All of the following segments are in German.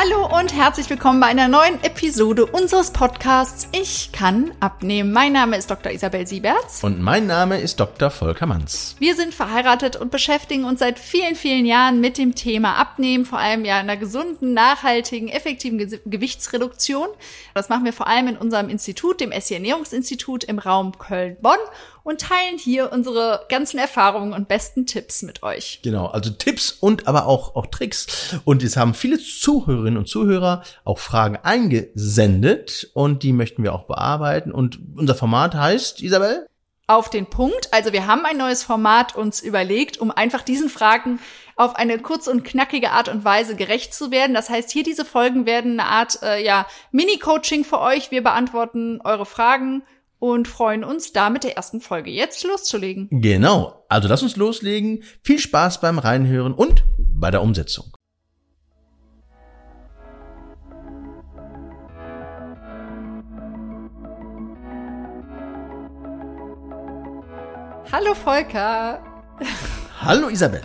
Hallo und herzlich willkommen bei einer neuen Episode unseres Podcasts Ich kann abnehmen. Mein Name ist Dr. Isabel Sieberts. Und mein Name ist Dr. Volker Manns. Wir sind verheiratet und beschäftigen uns seit vielen, vielen Jahren mit dem Thema Abnehmen, vor allem ja einer gesunden, nachhaltigen, effektiven Ge Gewichtsreduktion. Das machen wir vor allem in unserem Institut, dem SC Ernährungsinstitut im Raum Köln-Bonn und teilen hier unsere ganzen Erfahrungen und besten Tipps mit euch. Genau, also Tipps und aber auch, auch Tricks. Und es haben viele Zuhörerinnen und Zuhörer auch Fragen eingesendet und die möchten wir auch bearbeiten. Und unser Format heißt, Isabel? Auf den Punkt. Also wir haben ein neues Format uns überlegt, um einfach diesen Fragen auf eine kurz und knackige Art und Weise gerecht zu werden. Das heißt, hier diese Folgen werden eine Art äh, ja, Mini-Coaching für euch. Wir beantworten eure Fragen und freuen uns, da mit der ersten Folge jetzt loszulegen. Genau, also lass uns loslegen. Viel Spaß beim Reinhören und bei der Umsetzung. Hallo Volker. Hallo Isabel.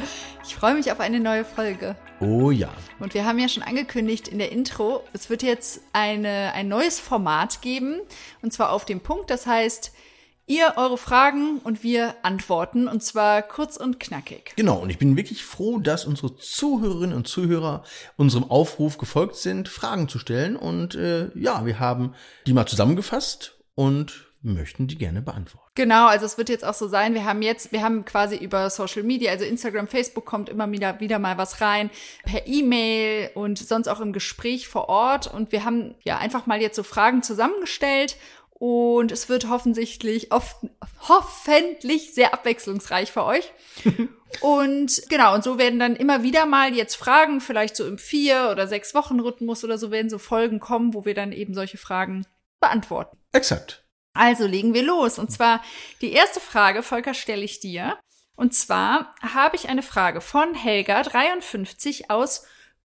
Ich freue mich auf eine neue Folge. Oh ja. Und wir haben ja schon angekündigt in der Intro, es wird jetzt eine, ein neues Format geben. Und zwar auf dem Punkt. Das heißt, ihr eure Fragen und wir antworten. Und zwar kurz und knackig. Genau. Und ich bin wirklich froh, dass unsere Zuhörerinnen und Zuhörer unserem Aufruf gefolgt sind, Fragen zu stellen. Und äh, ja, wir haben die mal zusammengefasst und möchten die gerne beantworten. Genau, also es wird jetzt auch so sein, wir haben jetzt, wir haben quasi über Social Media, also Instagram, Facebook kommt immer wieder, wieder mal was rein, per E-Mail und sonst auch im Gespräch vor Ort. Und wir haben ja einfach mal jetzt so Fragen zusammengestellt und es wird hoffentlich, oft, hoffentlich sehr abwechslungsreich für euch. und genau, und so werden dann immer wieder mal jetzt Fragen, vielleicht so im vier oder sechs Wochen Rhythmus oder so werden so Folgen kommen, wo wir dann eben solche Fragen beantworten. Exakt. Also legen wir los. Und zwar die erste Frage, Volker, stelle ich dir. Und zwar habe ich eine Frage von Helga 53 aus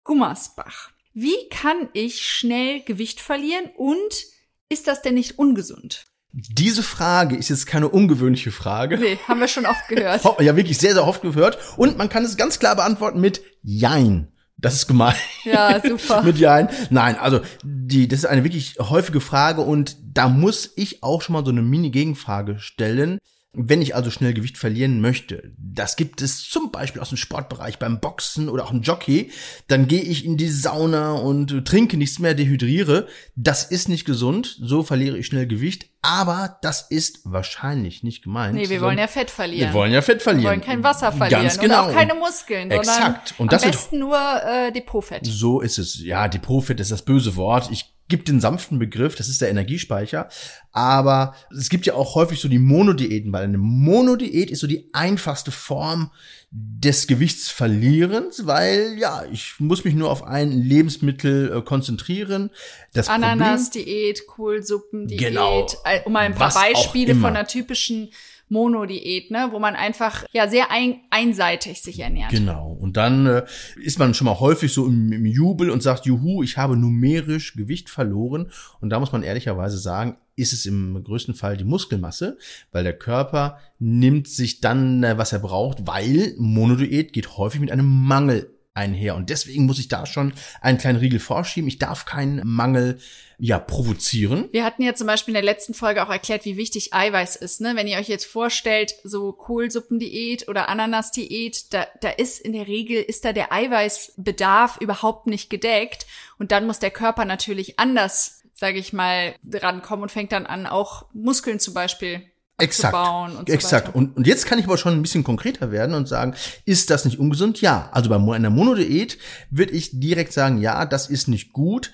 Gummersbach. Wie kann ich schnell Gewicht verlieren und ist das denn nicht ungesund? Diese Frage ist jetzt keine ungewöhnliche Frage. Nee, haben wir schon oft gehört. Ja, wirklich sehr, sehr oft gehört. Und man kann es ganz klar beantworten mit Jein. Das ist gemein. Ja, super. Mit Ja. Nein, also die, das ist eine wirklich häufige Frage und da muss ich auch schon mal so eine Mini-Gegenfrage stellen. Wenn ich also schnell Gewicht verlieren möchte, das gibt es zum Beispiel aus dem Sportbereich beim Boxen oder auch im Jockey, dann gehe ich in die Sauna und trinke nichts mehr, dehydriere. Das ist nicht gesund, so verliere ich schnell Gewicht, aber das ist wahrscheinlich nicht gemeint. Nee, wir wollen ja Fett verlieren. Wir wollen ja Fett verlieren. Wir wollen kein Wasser verlieren Ganz genau. und auch keine Muskeln, Exakt. Und das am besten nur äh, Depotfett. So ist es. Ja, Depotfett ist das böse Wort. Ich gibt den sanften Begriff, das ist der Energiespeicher. Aber es gibt ja auch häufig so die Monodiäten, weil eine Monodiät ist so die einfachste Form des Gewichtsverlierens, weil ja, ich muss mich nur auf ein Lebensmittel äh, konzentrieren. Das Ananas-Diät, Kohlsuppen-Diät, genau, äh, um mal ein paar Beispiele von einer typischen Monodiät, ne, wo man einfach ja sehr ein, einseitig sich ernährt. Genau. Und dann äh, ist man schon mal häufig so im, im Jubel und sagt, juhu, ich habe numerisch Gewicht verloren. Und da muss man ehrlicherweise sagen, ist es im größten Fall die Muskelmasse, weil der Körper nimmt sich dann, äh, was er braucht, weil Monodiät geht häufig mit einem Mangel einher. Und deswegen muss ich da schon einen kleinen Riegel vorschieben. Ich darf keinen Mangel ja provozieren. Wir hatten ja zum Beispiel in der letzten Folge auch erklärt, wie wichtig Eiweiß ist. Ne? Wenn ihr euch jetzt vorstellt, so Kohlsuppendiät oder Ananasdiät, da, da ist in der Regel, ist da der Eiweißbedarf überhaupt nicht gedeckt. Und dann muss der Körper natürlich anders, sage ich mal, drankommen und fängt dann an, auch Muskeln zum Beispiel Exakt. Und so Exakt. Und, und jetzt kann ich aber schon ein bisschen konkreter werden und sagen, ist das nicht ungesund? Ja. Also bei einer Monodiät würde ich direkt sagen, ja, das ist nicht gut.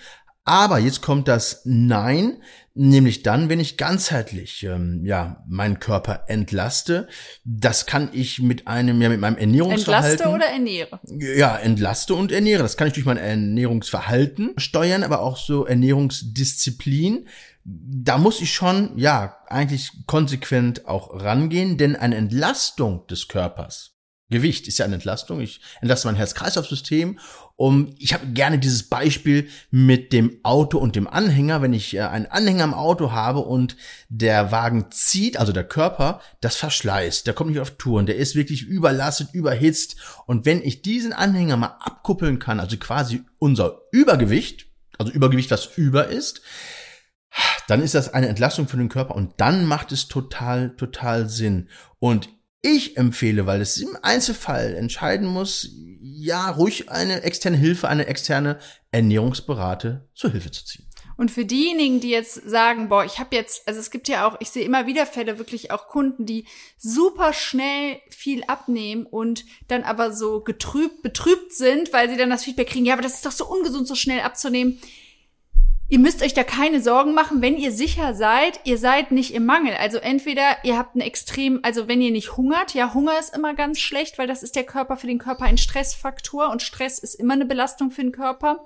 Aber jetzt kommt das Nein, nämlich dann, wenn ich ganzheitlich ähm, ja meinen Körper entlaste. Das kann ich mit einem ja mit meinem Ernährungsverhalten. Entlaste oder ernähre? Ja, entlaste und ernähre. Das kann ich durch mein Ernährungsverhalten steuern, aber auch so Ernährungsdisziplin da muss ich schon, ja, eigentlich konsequent auch rangehen, denn eine Entlastung des Körpers Gewicht ist ja eine Entlastung. Ich entlaste mein Herz-Kreislauf-System. Und ich habe gerne dieses Beispiel mit dem Auto und dem Anhänger. Wenn ich äh, einen Anhänger im Auto habe und der Wagen zieht, also der Körper, das verschleißt. Der kommt nicht auf Touren. Der ist wirklich überlastet, überhitzt. Und wenn ich diesen Anhänger mal abkuppeln kann, also quasi unser Übergewicht, also Übergewicht, was über ist, dann ist das eine Entlastung für den Körper und dann macht es total, total Sinn. Und ich empfehle, weil es im Einzelfall entscheiden muss, ja, ruhig eine externe Hilfe, eine externe Ernährungsberate zur Hilfe zu ziehen. Und für diejenigen, die jetzt sagen, boah, ich habe jetzt, also es gibt ja auch, ich sehe immer wieder Fälle, wirklich auch Kunden, die super schnell viel abnehmen und dann aber so getrübt, betrübt sind, weil sie dann das Feedback kriegen, ja, aber das ist doch so ungesund, so schnell abzunehmen. Ihr müsst euch da keine Sorgen machen, wenn ihr sicher seid, ihr seid nicht im Mangel. Also entweder ihr habt einen extrem, also wenn ihr nicht hungert, ja, Hunger ist immer ganz schlecht, weil das ist der Körper für den Körper ein Stressfaktor und Stress ist immer eine Belastung für den Körper.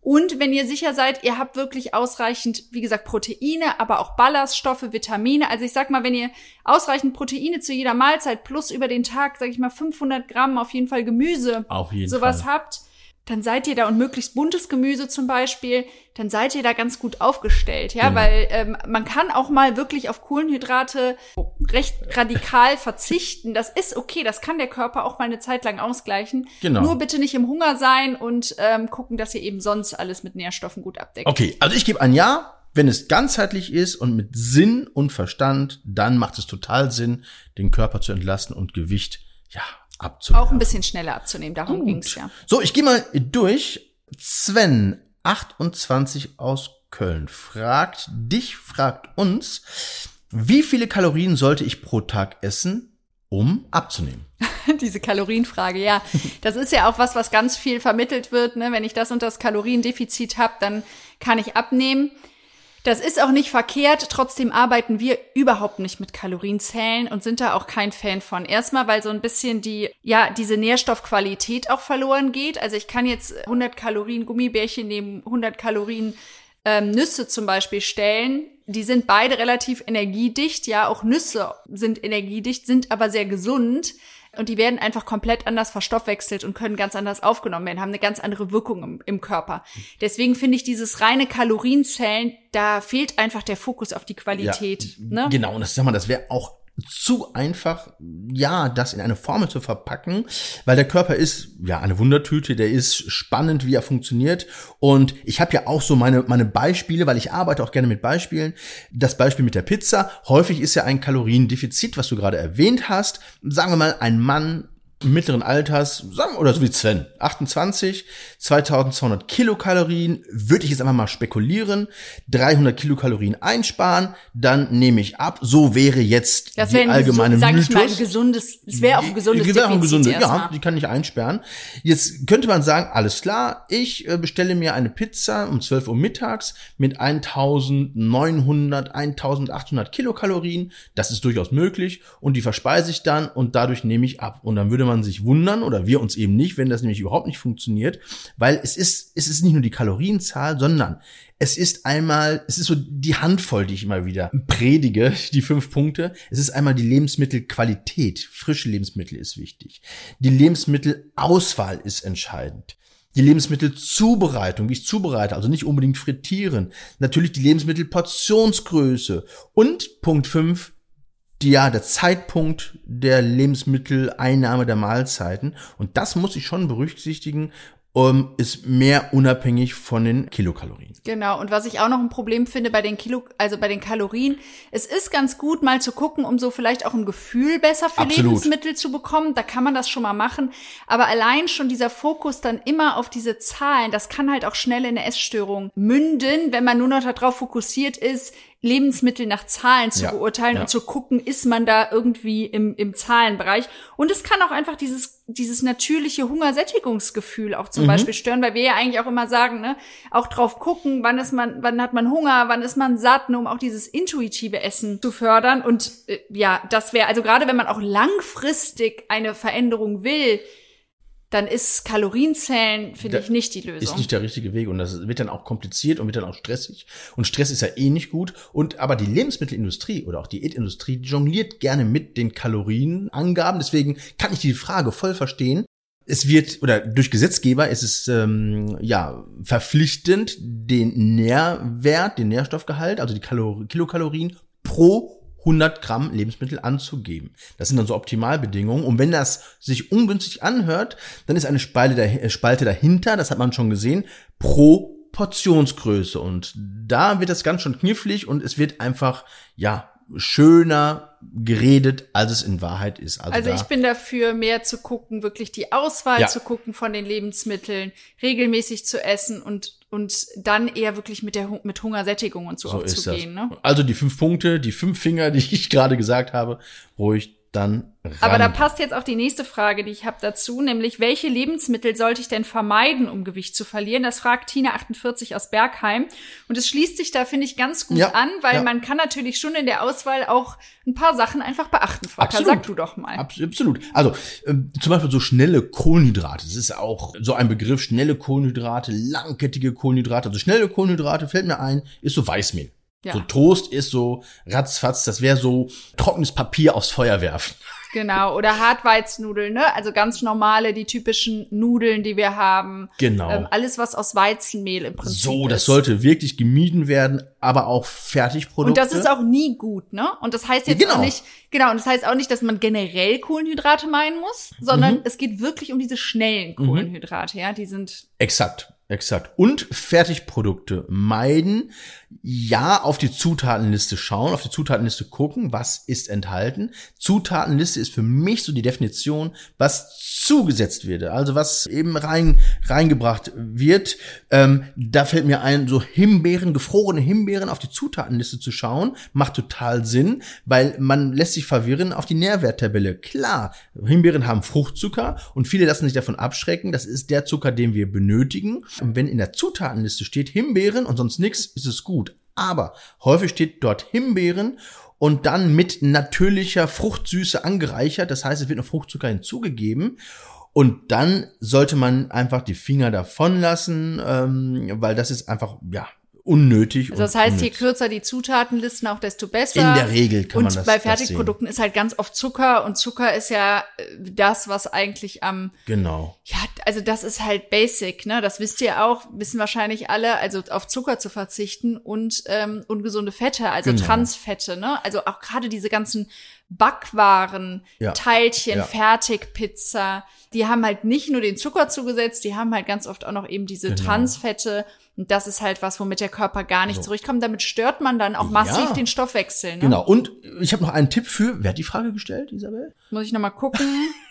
Und wenn ihr sicher seid, ihr habt wirklich ausreichend, wie gesagt, Proteine, aber auch Ballaststoffe, Vitamine. Also ich sag mal, wenn ihr ausreichend Proteine zu jeder Mahlzeit plus über den Tag, sag ich mal, 500 Gramm auf jeden Fall Gemüse, auf jeden sowas Fall. habt, dann seid ihr da und möglichst buntes Gemüse zum Beispiel, dann seid ihr da ganz gut aufgestellt, ja, Genau. weil ähm, man kann auch mal wirklich auf Kohlenhydrate recht radikal verzichten. Das ist okay, das kann der Körper auch mal eine Zeit lang ausgleichen. Genau. Nur bitte nicht im Hunger sein und ähm, gucken, dass ihr eben sonst alles mit Nährstoffen gut abdeckt. Okay, also ich gebe ein Ja. Wenn es ganzheitlich ist und mit Sinn und Verstand, dann macht es total Sinn, den Körper zu entlasten und Gewicht, ja, abzubauen. Auch ein bisschen schneller abzunehmen, darum Gut. ging's ja. So, ich gehe mal durch. Sven, 28 aus Köln, fragt dich, fragt uns, wie viele Kalorien sollte ich pro Tag essen, um abzunehmen? Diese Kalorienfrage, ja. Das ist ja auch was, was ganz viel vermittelt wird. Ne? Wenn ich das und das Kaloriendefizit habe, dann kann ich abnehmen. Das ist auch nicht verkehrt, trotzdem arbeiten wir überhaupt nicht mit Kalorienzählen und sind da auch kein Fan von. Erstmal, weil so ein bisschen die, ja, diese Nährstoffqualität auch verloren geht. Also ich kann jetzt 100 Kalorien Gummibärchen neben 100 Kalorien ähm, Nüsse zum Beispiel stellen. Die sind beide relativ energiedicht, ja, auch Nüsse sind energiedicht, sind aber sehr gesund. Und die werden einfach komplett anders verstoffwechselt und können ganz anders aufgenommen werden, haben eine ganz andere Wirkung im, im Körper. Deswegen finde ich dieses reine Kalorienzählen, da fehlt einfach der Fokus auf die Qualität. ne? Genau, und das sag mal, das wäre auch zu einfach, ja, das in eine Formel zu verpacken, weil der Körper ist ja eine Wundertüte, der ist spannend, wie er funktioniert. Und ich habe ja auch so meine meine Beispiele, weil ich arbeite auch gerne mit Beispielen. Das Beispiel mit der Pizza. Häufig ist ja ein Kaloriendefizit, was du gerade erwähnt hast. Sagen wir mal, ein Mann mittleren Alters, sagen wir, oder so wie Sven, 28, 2200 Kilokalorien, würde ich jetzt einfach mal spekulieren, 300 Kilokalorien einsparen, dann nehme ich ab. So wäre jetzt Das die ein, allgemeine gesund, sag ich mal, ein Mythos. gesundes, es wäre auch ein gesundes Wäre auch ein gesunde, ja, die kann ich einsperren. Jetzt könnte man sagen, alles klar, ich äh, bestelle mir eine Pizza um 12 Uhr mittags mit 1900, 1800 Kilokalorien. Das ist durchaus möglich und die verspeise ich dann und dadurch nehme ich ab. Und dann würde man sich wundern oder wir uns eben nicht, wenn das nämlich überhaupt nicht funktioniert, weil es ist, es ist nicht nur die Kalorienzahl, sondern es ist einmal, es ist so die Handvoll, die ich immer wieder predige, die fünf Punkte. Es ist einmal die Lebensmittelqualität. Frische Lebensmittel ist wichtig. Die Lebensmittelauswahl ist entscheidend. Die Lebensmittelzubereitung, wie ich zubereite, also nicht unbedingt frittieren. Natürlich die Lebensmittelportionsgröße. Und Punkt fünf die, ja, der Zeitpunkt der Lebensmitteleinnahme der Mahlzeiten. Und das muss ich schon berücksichtigen, um, ist mehr unabhängig von den Kilokalorien. Genau, und was ich auch noch ein Problem finde bei den Kilo, also bei den Kalorien, es ist ganz gut, mal zu gucken, um so vielleicht auch ein Gefühl besser für Absolut. Lebensmittel zu bekommen. Da kann man das schon mal machen. Aber allein schon dieser Fokus dann immer auf diese Zahlen, das kann halt auch schnell in eine Essstörung münden, wenn man nur noch darauf fokussiert ist, Lebensmittel nach Zahlen zu Ja, beurteilen ja. und zu gucken, ist man da irgendwie im, im Zahlenbereich. Und es kann auch einfach dieses, dieses natürliche Hungersättigungsgefühl auch Mhm. zum Beispiel stören, weil wir ja eigentlich auch immer sagen, ne, auch drauf gucken, wann ist man, wann hat man Hunger, wann ist man satt, ne, um auch dieses intuitive Essen zu fördern. Und äh, ja, das wäre, also gerade wenn man auch langfristig eine Veränderung will, dann ist Kalorienzählen, finde ich, nicht die Lösung. Ist nicht der richtige Weg und das wird dann auch kompliziert und wird dann auch stressig. Und Stress ist ja eh nicht gut. Und aber die Lebensmittelindustrie oder auch die Diätindustrie jongliert gerne mit den Kalorienangaben. Deswegen kann ich die Frage voll verstehen. Es wird oder durch Gesetzgeber ist es ähm, ja verpflichtend, den Nährwert, den Nährstoffgehalt, also die Kalor Kilokalorien pro 100 Gramm Lebensmittel anzugeben. Das sind dann so Optimalbedingungen. Und wenn das sich ungünstig anhört, dann ist eine Spalte, äh, dahinter, das hat man schon gesehen, pro Portionsgröße. Und da wird das ganz schön knifflig und es wird einfach, ja, schöner geredet, als es in Wahrheit ist. Also da- ich bin dafür, mehr zu gucken, wirklich die Auswahl Ja. zu gucken von den Lebensmitteln, regelmäßig zu essen und, und dann eher wirklich mit der mit Hungersättigung und so, so auch ist zu das. gehen. Ne? Also die fünf Punkte, die fünf Finger, die ich gerade gesagt habe, ruhig dann ran. Aber da passt jetzt auch die nächste Frage, die ich habe dazu, nämlich welche Lebensmittel sollte ich denn vermeiden, um Gewicht zu verlieren? Das fragt Tina48 aus Bergheim. Und es schließt sich da, finde ich, ganz gut Ja, an, weil ja. man kann natürlich schon in der Auswahl auch ein paar Sachen einfach beachten. Volker, Absolut. sag du doch mal. Abs- Absolut. Also ähm, zum Beispiel so schnelle Kohlenhydrate. Das ist auch so ein Begriff. Schnelle Kohlenhydrate, langkettige Kohlenhydrate. Also schnelle Kohlenhydrate fällt mir ein, ist so Weißmehl. Ja. So Toast ist so ratzfatz. Das wäre so trockenes Papier aufs Feuer werfen. Genau, oder Hartweizennudeln, ne? Also ganz normale, die typischen Nudeln, die wir haben. Genau. Ähm, alles, was aus Weizenmehl im Prinzip so, das ist. sollte wirklich gemieden werden, aber auch Fertigprodukte. Und das ist auch nie gut, ne? Und das heißt jetzt Ja, genau. auch nicht, genau, und das heißt auch nicht, dass man generell Kohlenhydrate meinen muss, sondern Mhm. es geht wirklich um diese schnellen Kohlenhydrate, ja? Die sind, Exakt, exakt. Und Fertigprodukte meiden. Ja, auf die Zutatenliste schauen, auf die Zutatenliste gucken, was ist enthalten. Zutatenliste ist für mich so die Definition, was zugesetzt wird, also was eben rein reingebracht wird. Ähm, da fällt mir ein, so Himbeeren, gefrorene Himbeeren auf die Zutatenliste zu schauen, macht total Sinn, weil man lässt sich verwirren auf die Nährwerttabelle. Klar, Himbeeren haben Fruchtzucker und viele lassen sich davon abschrecken. Das ist der Zucker, den wir benötigen. Und wenn in der Zutatenliste steht Himbeeren und sonst nichts, ist es gut. Aber häufig steht dort Himbeeren und dann mit natürlicher Fruchtsüße angereichert. Das heißt, es wird noch Fruchtzucker hinzugegeben. Und dann sollte man einfach die Finger davon lassen, ähm, weil das ist einfach, ja, unnötig. also das und heißt, je unnütz. kürzer die Zutatenlisten, auch desto besser. In der Regel kann und man das bei das Fertigprodukten ist halt ganz oft Zucker und Zucker ist ja äh, das, was eigentlich am Genau. Ja, also das ist halt basic, ne? Das wisst ihr auch, wissen wahrscheinlich alle, also auf Zucker zu verzichten und ähm, ungesunde Fette, also Genau. Transfette, ne? Also auch gerade diese ganzen Backwaren, Ja. Teilchen, Ja. Fertigpizza, die haben halt nicht nur den Zucker zugesetzt, die haben halt ganz oft auch noch eben diese Genau. Transfette. Und das ist halt was, womit der Körper gar nicht So. zurechtkommt. Damit stört man dann auch massiv Ja. den Stoffwechsel. Ne? Genau. Und ich habe noch einen Tipp für, wer hat die Frage gestellt, Isabel? Muss ich nochmal gucken.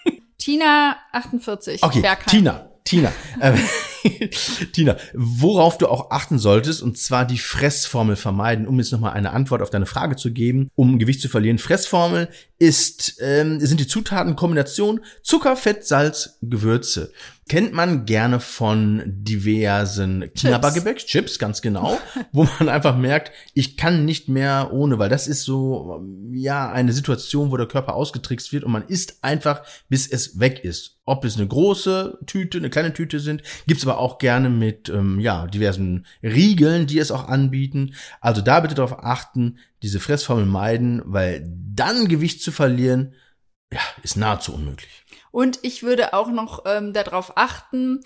Tina 48. Okay, Bergheim. Tina, Tina, ähm, Tina, worauf du auch achten solltest, und zwar die Fressformel vermeiden, um jetzt nochmal eine Antwort auf deine Frage zu geben, um Gewicht zu verlieren. Fressformel ist, ähm, sind die Zutatenkombination Zucker, Fett, Salz, Gewürze. Kennt man gerne von diversen Knabbergebäck, Chips, ganz genau, wo man einfach merkt, ich kann nicht mehr ohne, weil das ist so, ja, eine Situation, wo der Körper ausgetrickst wird und man isst einfach, bis es weg ist. Ob es eine große Tüte, eine kleine Tüte sind, gibt's aber auch gerne mit, ähm, ja, diversen Riegeln, die es auch anbieten. Also da bitte darauf achten, diese Fressformel meiden, weil dann Gewicht zu verlieren, ja, ist nahezu unmöglich. Und ich würde auch noch ähm, darauf achten,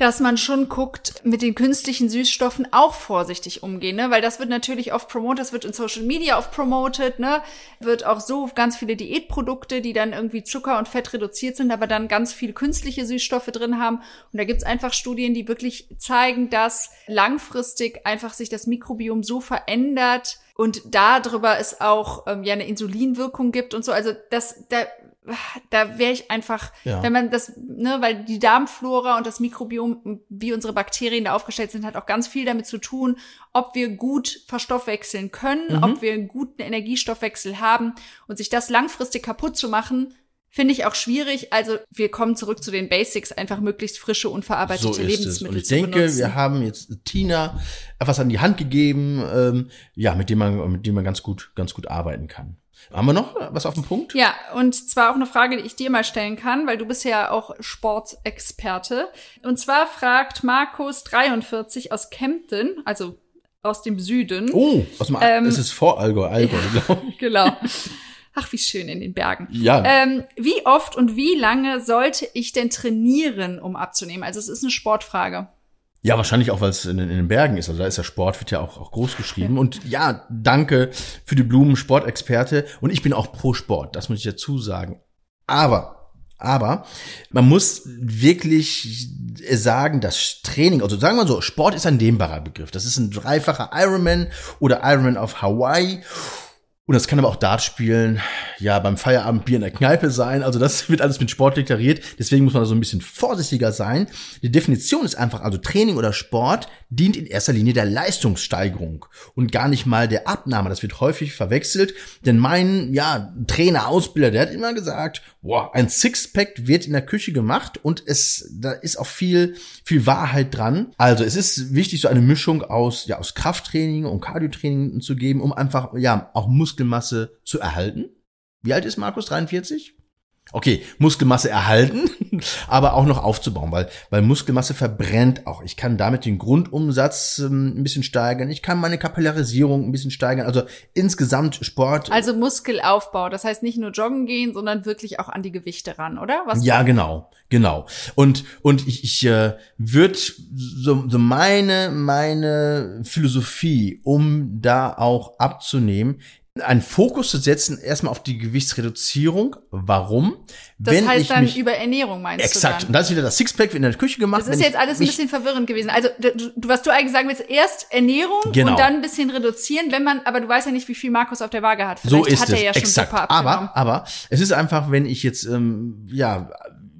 dass man schon guckt, mit den künstlichen Süßstoffen auch vorsichtig umgehen, ne? Weil das wird natürlich oft promotet, das wird in Social Media oft promotet, ne? Wird auch so ganz viele Diätprodukte, die dann irgendwie Zucker und Fett reduziert sind, aber dann ganz viel künstliche Süßstoffe drin haben. Und da gibt's einfach Studien, die wirklich zeigen, dass langfristig einfach sich das Mikrobiom so verändert und darüber es auch ähm, ja eine Insulinwirkung gibt und so. Also das, da da wäre ich einfach, Ja. wenn man das, ne, weil die Darmflora und das Mikrobiom, wie unsere Bakterien da aufgestellt sind, hat auch ganz viel damit zu tun, ob wir gut verstoffwechseln können, Mhm. ob wir einen guten Energiestoffwechsel haben und sich das langfristig kaputt zu machen, finde ich auch schwierig. Also wir kommen zurück zu den Basics, einfach möglichst frische, unverarbeitete so. Lebensmittel Und ich denke, benutzen. wir haben jetzt Tina etwas an die Hand gegeben, ähm, ja, mit dem man, mit dem man ganz gut, ganz gut arbeiten kann. Haben wir noch was auf dem Punkt? Ja, und zwar auch eine Frage, die ich dir mal stellen kann, weil du bist ja auch Sportexperte. Und zwar fragt Markus 43 aus Kempten, also aus dem Süden. Oh, aus dem ähm, es ist vor Allgäu, Allgäu, ja, glaube ich. Genau. Ach, wie schön in den Bergen. Ja. Ähm, wie oft und wie lange sollte ich denn trainieren, um abzunehmen? Also es ist eine Sportfrage. Ja, wahrscheinlich auch, weil es in, in, den Bergen ist. Also da ist der Sport, wird ja auch, auch groß geschrieben. Und ja, danke für die Blumen, Sportexperte. Und ich bin auch pro Sport, das muss ich dazu sagen. Aber, aber, man muss wirklich sagen, dass Training, also sagen wir so, Sport ist ein dehnbarer Begriff. Das ist ein dreifacher Ironman oder Ironman auf Hawaii. Und das kann aber auch Dart spielen, ja, beim Feierabendbier in der Kneipe sein. Also das wird alles mit Sport deklariert. Deswegen muss man so ein bisschen vorsichtiger sein. Die Definition ist einfach, also Training oder Sport dient in erster Linie der Leistungssteigerung und gar nicht mal der Abnahme. Das wird häufig verwechselt. Denn mein, ja, Trainer, Ausbilder, der hat immer gesagt, boah, ein Sixpack wird in der Küche gemacht und es, da ist auch viel, viel Wahrheit dran. Also es ist wichtig, so eine Mischung aus, ja, aus Krafttraining und Cardiotraining zu geben, um einfach, ja, auch Muskelmasse zu erhalten. Wie alt ist Markus? 43? Okay, Muskelmasse erhalten, aber auch noch aufzubauen, weil, weil Muskelmasse verbrennt auch. Ich kann damit den Grundumsatz ähm, ein bisschen steigern. Ich kann meine Kapillarisierung ein bisschen steigern. Also insgesamt Sport. Also Muskelaufbau. Das heißt nicht nur joggen gehen, sondern wirklich auch an die Gewichte ran, oder? Was ja, genau, genau. Und, und ich, ich äh, würde so, so meine, meine Philosophie, um da auch abzunehmen, einen Fokus zu setzen, erstmal auf die Gewichtsreduzierung. Warum? Das Wenn heißt dann über Ernährung meinst exakt. du Exakt. Und da ist wieder das Sixpack in der Küche gemacht. Das ist jetzt alles ein bisschen verwirrend gewesen. Also, du, was du eigentlich sagen willst, erst Ernährung genau. und dann ein bisschen reduzieren, wenn man, aber du weißt ja nicht, wie viel Markus auf der Waage hat. Vielleicht so ist hat er ja es. schon exakt. super Aber, aber es ist einfach, wenn ich jetzt, ähm, ja,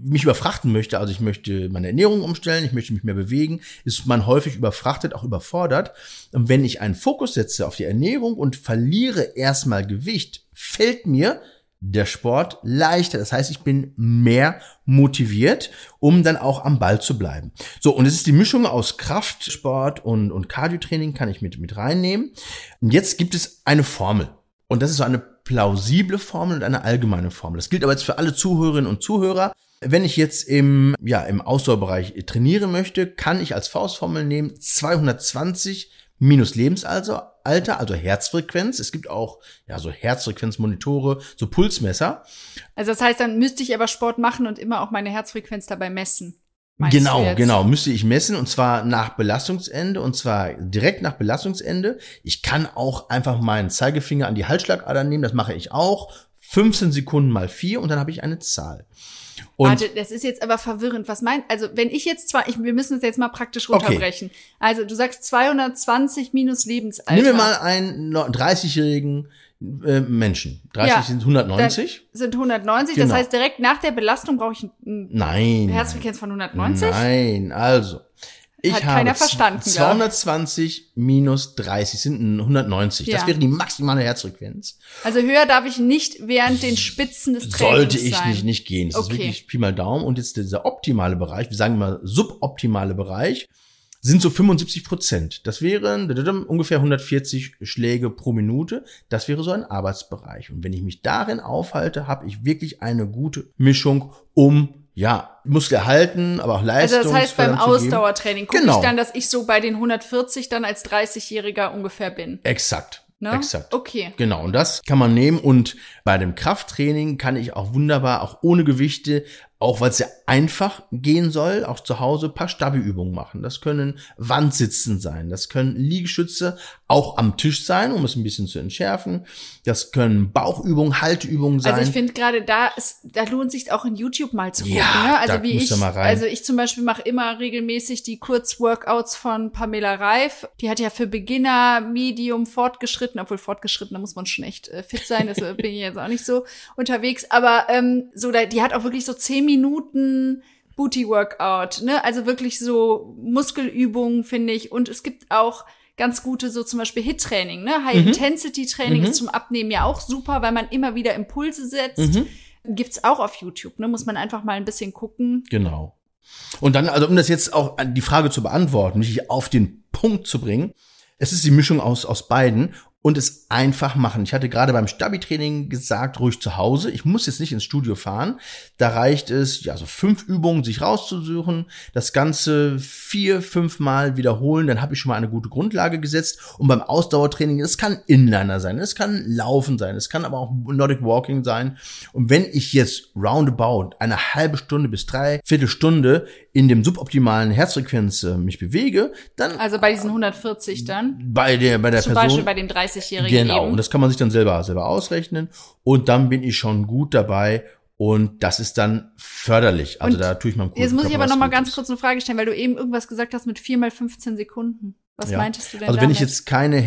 mich überfrachten möchte, also ich möchte meine Ernährung umstellen, ich möchte mich mehr bewegen, ist man häufig überfrachtet, auch überfordert. Und wenn ich einen Fokus setze auf die Ernährung und verliere erstmal Gewicht, fällt mir der Sport leichter. Das heißt, ich bin mehr motiviert, um dann auch am Ball zu bleiben. So, und es ist die Mischung aus Kraftsport und, und Cardiotraining kann ich mit, mit reinnehmen. Und jetzt gibt es eine Formel. Und das ist so eine plausible Formel und eine allgemeine Formel. Das gilt aber jetzt für alle Zuhörerinnen und Zuhörer. Wenn ich jetzt im, ja, im Ausdauerbereich trainieren möchte, kann ich als Faustformel nehmen 220 minus Lebensalter, also Herzfrequenz. Es gibt auch ja so Herzfrequenzmonitore, so Pulsmesser. Also das heißt, dann müsste ich aber Sport machen und immer auch meine Herzfrequenz dabei messen. Genau, genau, müsste ich messen und zwar nach Belastungsende und zwar direkt nach Belastungsende. Ich kann auch einfach meinen Zeigefinger an die Halsschlagader nehmen, das mache ich auch. 15 Sekunden mal 4 und dann habe ich eine Zahl. Und Warte, das ist jetzt aber verwirrend. Was meint, also wenn ich jetzt zwar, ich, wir müssen es jetzt mal praktisch runterbrechen. Okay. Also du sagst 220 minus Lebensalter. Nehmen wir mal einen 30-jährigen äh, Menschen. 30 ja, sind 190. Sind 190. Genau. Das heißt, direkt nach der Belastung brauche ich ein Herzfrequenz von 190? Nein, also ich Hat habe verstanden, 220 minus 30 sind 190. Ja. Das wäre die maximale Herzfrequenz. Also höher darf ich nicht während den Spitzen des Trainings Sollte ich sein. nicht, nicht gehen. Das okay. ist wirklich Pi mal Daumen. Und jetzt dieser optimale Bereich, wir sagen mal suboptimale Bereich, sind so 75 Prozent. Das wären ungefähr 140 Schläge pro Minute. Das wäre so ein Arbeitsbereich. Und wenn ich mich darin aufhalte, habe ich wirklich eine gute Mischung, um ja, Muskel erhalten, aber auch Leistung. Also das heißt beim Ausdauertraining gucke genau. ich dann, dass ich so bei den 140 dann als 30-Jähriger ungefähr bin. Exakt. Ne? Exakt. Okay. Genau, und das kann man nehmen. Und bei dem Krafttraining kann ich auch wunderbar, auch ohne Gewichte, auch weil es ja einfach gehen soll, auch zu Hause paar Stabi-Übungen machen. Das können Wandsitzen sein, das können Liegestütze auch am Tisch sein, um es ein bisschen zu entschärfen. Das können Bauchübungen, Halteübungen sein. Also ich finde gerade da ist, da lohnt sich auch in YouTube mal zu gucken. Ja, ne? Also wie ich, also ich zum Beispiel mache immer regelmäßig die Kurzworkouts von Pamela Reif. Die hat ja für Beginner, Medium, Fortgeschritten, obwohl Fortgeschritten, da muss man schon echt äh, fit sein. Das bin ich jetzt auch nicht so unterwegs. Aber ähm, so, da, die hat auch wirklich so zehn Minuten Booty Workout, ne? Also wirklich so Muskelübungen, finde ich. Und es gibt auch ganz gute, so zum Beispiel Hit-Training, ne? High-Intensity-Training mhm. ist zum Abnehmen ja auch super, weil man immer wieder Impulse setzt. Mhm. Gibt's auch auf YouTube, ne? Muss man einfach mal ein bisschen gucken. Genau. Und dann, also um das jetzt auch die Frage zu beantworten, mich auf den Punkt zu bringen, es ist die Mischung aus, aus beiden. Und es einfach machen. Ich hatte gerade beim Stabi-Training gesagt, ruhig zu Hause. Ich muss jetzt nicht ins Studio fahren. Da reicht es, ja, so fünf Übungen sich rauszusuchen, das Ganze vier, fünf Mal wiederholen, dann habe ich schon mal eine gute Grundlage gesetzt. Und beim Ausdauertraining, es kann Inliner sein, es kann Laufen sein, es kann aber auch Nordic Walking sein. Und wenn ich jetzt roundabout eine halbe Stunde bis drei Viertelstunde in dem suboptimalen Herzfrequenz äh, mich bewege, dann Also bei diesen 140 dann? bei der bei der Zum Person Beispiel bei dem 30-Jährigen Genau, eben. und das kann man sich dann selber, selber ausrechnen. Und dann bin ich schon gut dabei. Und das ist dann förderlich. Also Und da tue ich meinem Jetzt muss ich aber noch mal Gutes. ganz kurz eine Frage stellen, weil du eben irgendwas gesagt hast mit 4 mal 15 Sekunden. Was Ja. meintest du denn Also damit? wenn ich jetzt keine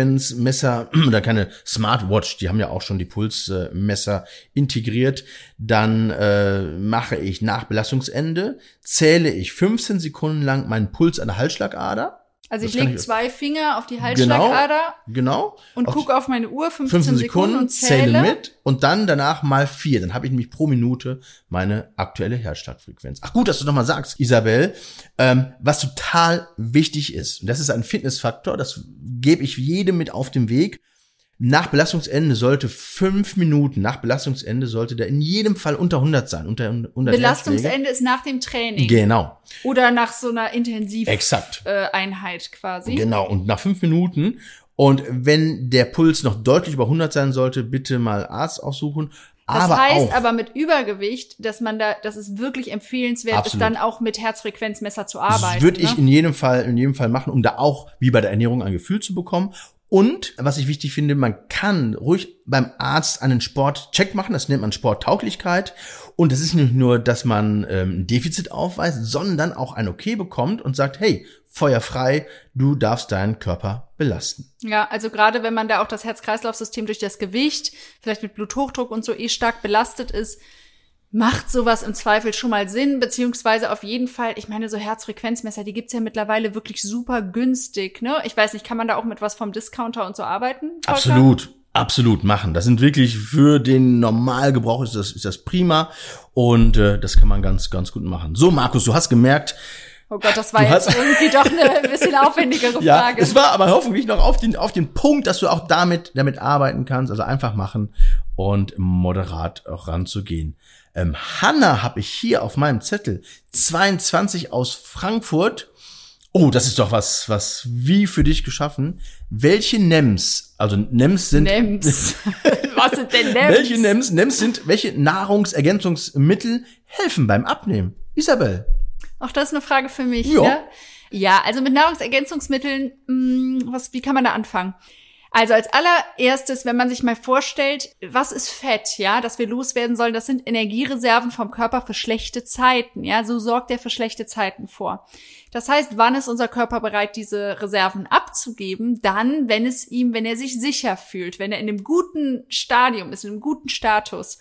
Herzfrequenzmesser oder keine Smartwatch, die haben ja auch schon die Pulsmesser integriert, dann äh, mache ich nach Belastungsende, zähle ich 15 Sekunden lang meinen Puls an der Halsschlagader. Also ich das lege zwei Finger auf die Genau, Halsschlagader genau. und gucke auf meine Uhr 15, 15 Sekunden und zähle zähle. mit und dann danach mal vier. Dann habe ich nämlich pro Minute meine aktuelle Herzschlagfrequenz. Ach gut, dass du nochmal sagst, Isabel, ähm, was total wichtig ist. Und das ist ein Fitnessfaktor, das gebe ich jedem mit auf den Weg. Nach Belastungsende sollte fünf Minuten, nach Belastungsende sollte der in jedem Fall unter 100 sein, unter 100 Herzschläge. Belastungsende ist nach dem Training. Genau, Oder nach so einer Intensiveinheit äh, Einheit quasi. Genau, und nach fünf Minuten. Und wenn der Puls noch deutlich über 100 sein sollte, bitte mal Arzt aufsuchen. Das aber heißt auch, aber mit Übergewicht, dass man da, dass es wirklich empfehlenswert Absolut. ist, dann auch mit Herzfrequenzmesser zu arbeiten. würde ich ne? in jedem Fall, in jedem Fall machen, um da auch, wie bei der Ernährung, ein Gefühl zu bekommen. Und was ich wichtig finde, man kann ruhig beim Arzt einen Sportcheck machen, das nennt man Sporttauglichkeit. Und das ist nicht nur, dass man ähm, ein Defizit aufweist, sondern auch ein Okay bekommt und sagt, hey, feuerfrei, du darfst deinen Körper belasten. Ja, also gerade wenn man da auch das Herz-Kreislauf-System durch das Gewicht, vielleicht mit Bluthochdruck und so eh stark belastet ist, macht sowas im Zweifel schon mal Sinn, beziehungsweise auf jeden Fall, ich meine, so Herzfrequenzmesser, die gibt's ja mittlerweile wirklich super günstig, ne? Ich weiß nicht, kann man da auch mit was vom Discounter und so arbeiten? Volker? Absolut, absolut machen. Das sind wirklich für den Normalgebrauch ist das, ist das prima und äh, das kann man ganz, ganz gut machen. So, Markus, du hast gemerkt, Oh Gott, das war Du jetzt irgendwie doch eine bisschen aufwendigere ja, Frage. es war aber hoffentlich noch auf den, auf den Punkt, dass du auch damit, damit arbeiten kannst. Also einfach machen und moderat auch ranzugehen. Ähm, Hanna habe ich hier auf meinem Zettel 22 aus Frankfurt. Oh, das ist doch was, was wie für dich geschaffen. Welche NEMs, also NEMs sind Nems. was sind denn Nems? Welche NEMs, NEMs sind, welche Nahrungsergänzungsmittel helfen beim Abnehmen? Isabel. Auch das ist eine Frage für mich. Ja. Ne? Ja, also mit Nahrungsergänzungsmitteln, mh, was, wie kann man da anfangen? Also als allererstes, wenn man sich mal vorstellt, was ist Fett, ja, dass wir loswerden sollen, das sind Energiereserven vom Körper für schlechte Zeiten, ja, so sorgt er für schlechte Zeiten vor. Das heißt, wann ist unser Körper bereit, diese Reserven abzugeben? Dann, wenn es ihm, wenn er sich sicher fühlt, wenn er in einem guten Stadium ist, in einem guten Status.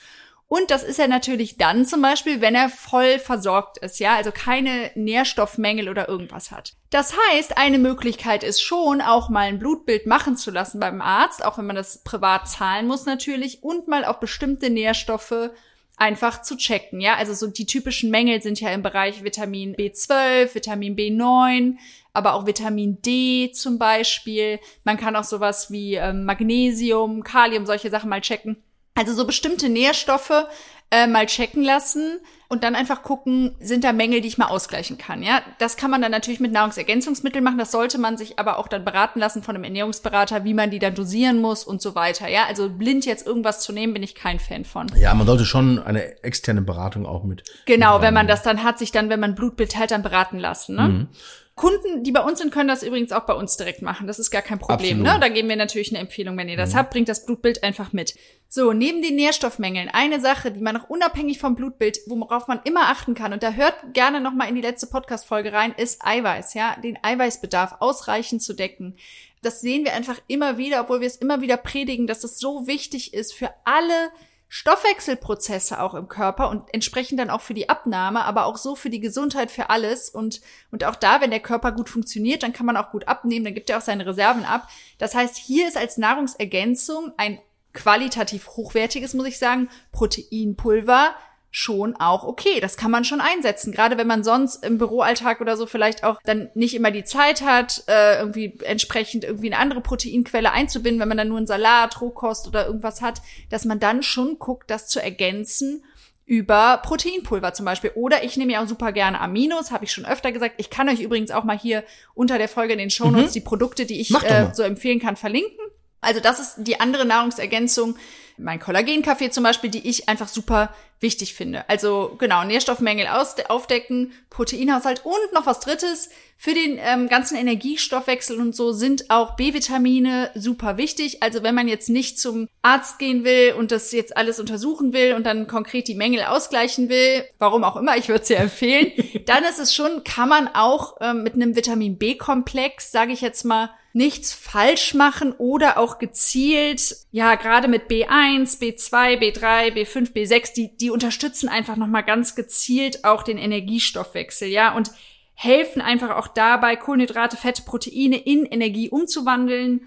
Und das ist er natürlich dann zum Beispiel, wenn er voll versorgt ist, ja, also keine Nährstoffmängel oder irgendwas hat. Das heißt, eine Möglichkeit ist schon, auch mal ein Blutbild machen zu lassen beim Arzt, auch wenn man das privat zahlen muss natürlich, und mal auf bestimmte Nährstoffe einfach zu checken, ja. Also so die typischen Mängel sind ja im Bereich Vitamin B12, Vitamin B9, aber auch Vitamin D zum Beispiel. Man kann auch sowas wie ähm, Magnesium, Kalium, solche Sachen mal checken. Also so bestimmte Nährstoffe äh, mal checken lassen und dann einfach gucken, sind da Mängel, die ich mal ausgleichen kann. Ja, das kann man dann natürlich mit Nahrungsergänzungsmitteln machen. Das sollte man sich aber auch dann beraten lassen von einem Ernährungsberater, wie man die dann dosieren muss und so weiter. Ja, also blind jetzt irgendwas zu nehmen, bin ich kein Fan von. Ja, man sollte schon eine externe Beratung auch mit. Genau, mit wenn man das dann hat, sich dann, wenn man Blutbild hält, dann beraten lassen. Ne? Kunden, die bei uns sind, können das übrigens auch bei uns direkt machen. Das ist gar kein Problem. Absolut. Ne? Da geben wir natürlich eine Empfehlung, wenn ihr das habt, bringt das Blutbild einfach mit. So, neben den Nährstoffmängeln, eine Sache, die man auch unabhängig vom Blutbild, worauf man immer achten kann, und da hört gerne noch mal in die letzte Podcast-Folge rein, ist Eiweiß, ja, den Eiweißbedarf ausreichend zu decken. Das sehen wir einfach immer wieder, obwohl wir es immer wieder predigen, dass es so wichtig ist für alle Stoffwechselprozesse auch im Körper und entsprechend dann auch für die Abnahme, aber auch so für die Gesundheit, für alles. Und, und auch da, wenn der Körper gut funktioniert, dann kann man auch gut abnehmen, dann gibt er auch seine Reserven ab. Das heißt, hier ist als Nahrungsergänzung ein qualitativ hochwertiges, muss ich sagen, Proteinpulver schon auch okay. Das kann man schon einsetzen. Gerade wenn man sonst im Büroalltag oder so vielleicht auch dann nicht immer die Zeit hat, äh, irgendwie entsprechend irgendwie eine andere Proteinquelle einzubinden, wenn man dann nur einen Salat, Rohkost oder irgendwas hat, dass man dann schon guckt, das zu ergänzen über Proteinpulver zum Beispiel. Oder ich nehme ja auch super gerne Aminos, habe ich schon öfter gesagt. Ich kann euch übrigens auch mal hier unter der Folge in den Shownotes mhm. die Produkte, die ich äh, so empfehlen kann, verlinken. Also das ist die andere Nahrungsergänzung, mein Kollagenkaffee zum Beispiel, die ich einfach super wichtig finde. Also genau, Nährstoffmängel aufdecken, Proteinhaushalt und noch was Drittes. Für den ähm, ganzen Energiestoffwechsel und so sind auch B-Vitamine super wichtig. Also wenn man jetzt nicht zum Arzt gehen will und das jetzt alles untersuchen will und dann konkret die Mängel ausgleichen will, warum auch immer, ich würde es ja empfehlen, dann ist es schon, kann man auch ähm, mit einem Vitamin B-Komplex, sage ich jetzt mal, nichts falsch machen oder auch gezielt, ja, gerade mit B1, B2, B3, B5, B6, die, die unterstützen einfach nochmal ganz gezielt auch den Energiestoffwechsel, ja, und helfen einfach auch dabei, Kohlenhydrate, Fette, Proteine in Energie umzuwandeln.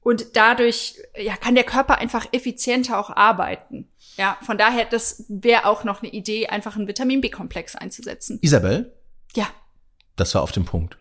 Und dadurch, ja, kann der Körper einfach effizienter auch arbeiten. Ja, von daher, das wäre auch noch eine Idee, einfach einen Vitamin B-Komplex einzusetzen. Isabel? Ja. Das war auf dem Punkt.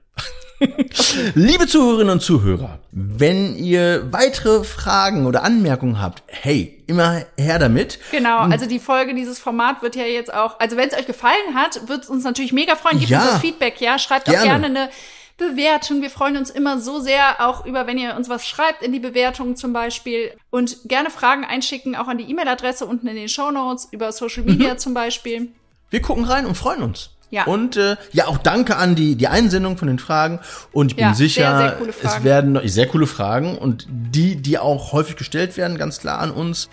Liebe Zuhörerinnen und Zuhörer, wenn ihr weitere Fragen oder Anmerkungen habt, hey, immer her damit. Genau, also die Folge, dieses Format wird ja jetzt auch, also wenn es euch gefallen hat, wird es uns natürlich mega freuen. Gebt ja, uns das Feedback, ja, schreibt gerne. auch gerne eine Bewertung. Wir freuen uns immer so sehr auch über, wenn ihr uns was schreibt in die Bewertungen zum Beispiel. Und gerne Fragen einschicken, auch an die E-Mail-Adresse unten in den Show Notes, über Social Media mhm. zum Beispiel. Wir gucken rein und freuen uns. Ja. Und äh, ja, auch danke an die, die Einsendung von den Fragen. Und ich bin ja, sicher, sehr, sehr es werden sehr coole Fragen und die, die auch häufig gestellt werden, ganz klar an uns.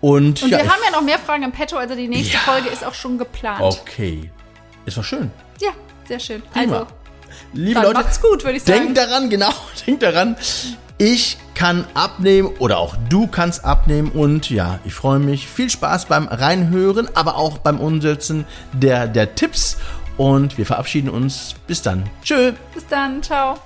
Und, und ja, wir haben ja noch mehr Fragen im Petto, also die nächste. Folge ist auch schon geplant. Okay. Es war schön. Ja, sehr schön. Prima. Also, liebe Leute, macht's gut, würde ich sagen. Denkt daran, genau, denkt daran. Ich kann abnehmen oder auch du kannst abnehmen und ja, ich freue mich. Viel Spaß beim Reinhören, aber auch beim Umsetzen der, der Tipps und wir verabschieden uns. Bis dann. Tschö. Bis dann. Ciao.